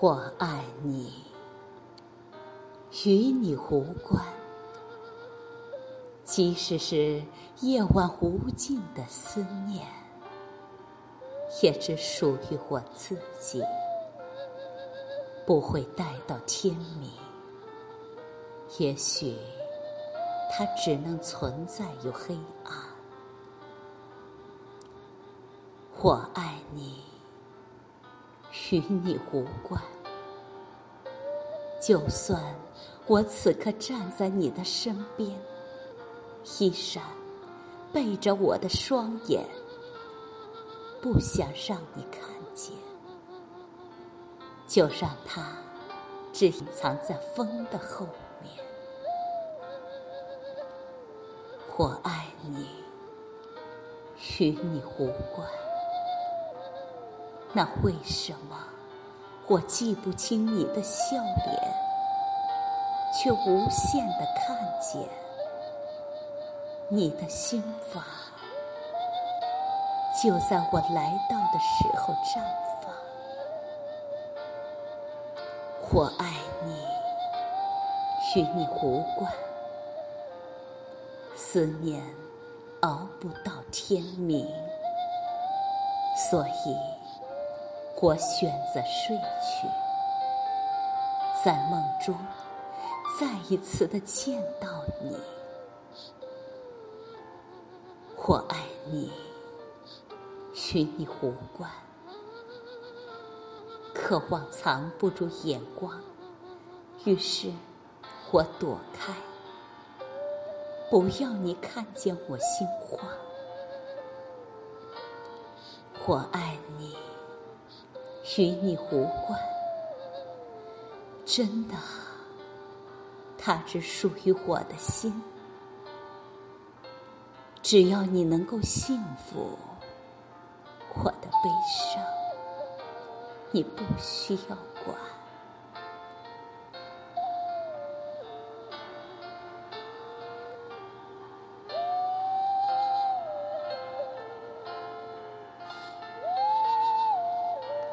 我爱你，与你无关。即使是夜晚无尽的思念，也只属于我自己，不会待到天明。也许，它只能存在于黑暗。我爱你。与你无关。就算我此刻站在你的身边，依然背着我的双眼，不想让你看见，就让它只隐藏在风的后面。我爱你，与你无关。那为什么我记不清你的笑脸，却无限的看见你的心房，就在我来到的时候绽放。我爱你，与你无关，思念熬不到天明，所以。我选择睡去，在梦中再一次的见到你。我爱你，与你无关，渴望藏不住眼光，于是我躲开，不要你看见我心慌。我爱与你无关，真的，它只属于我的心。只要你能够幸福，我的悲伤，你不需要管。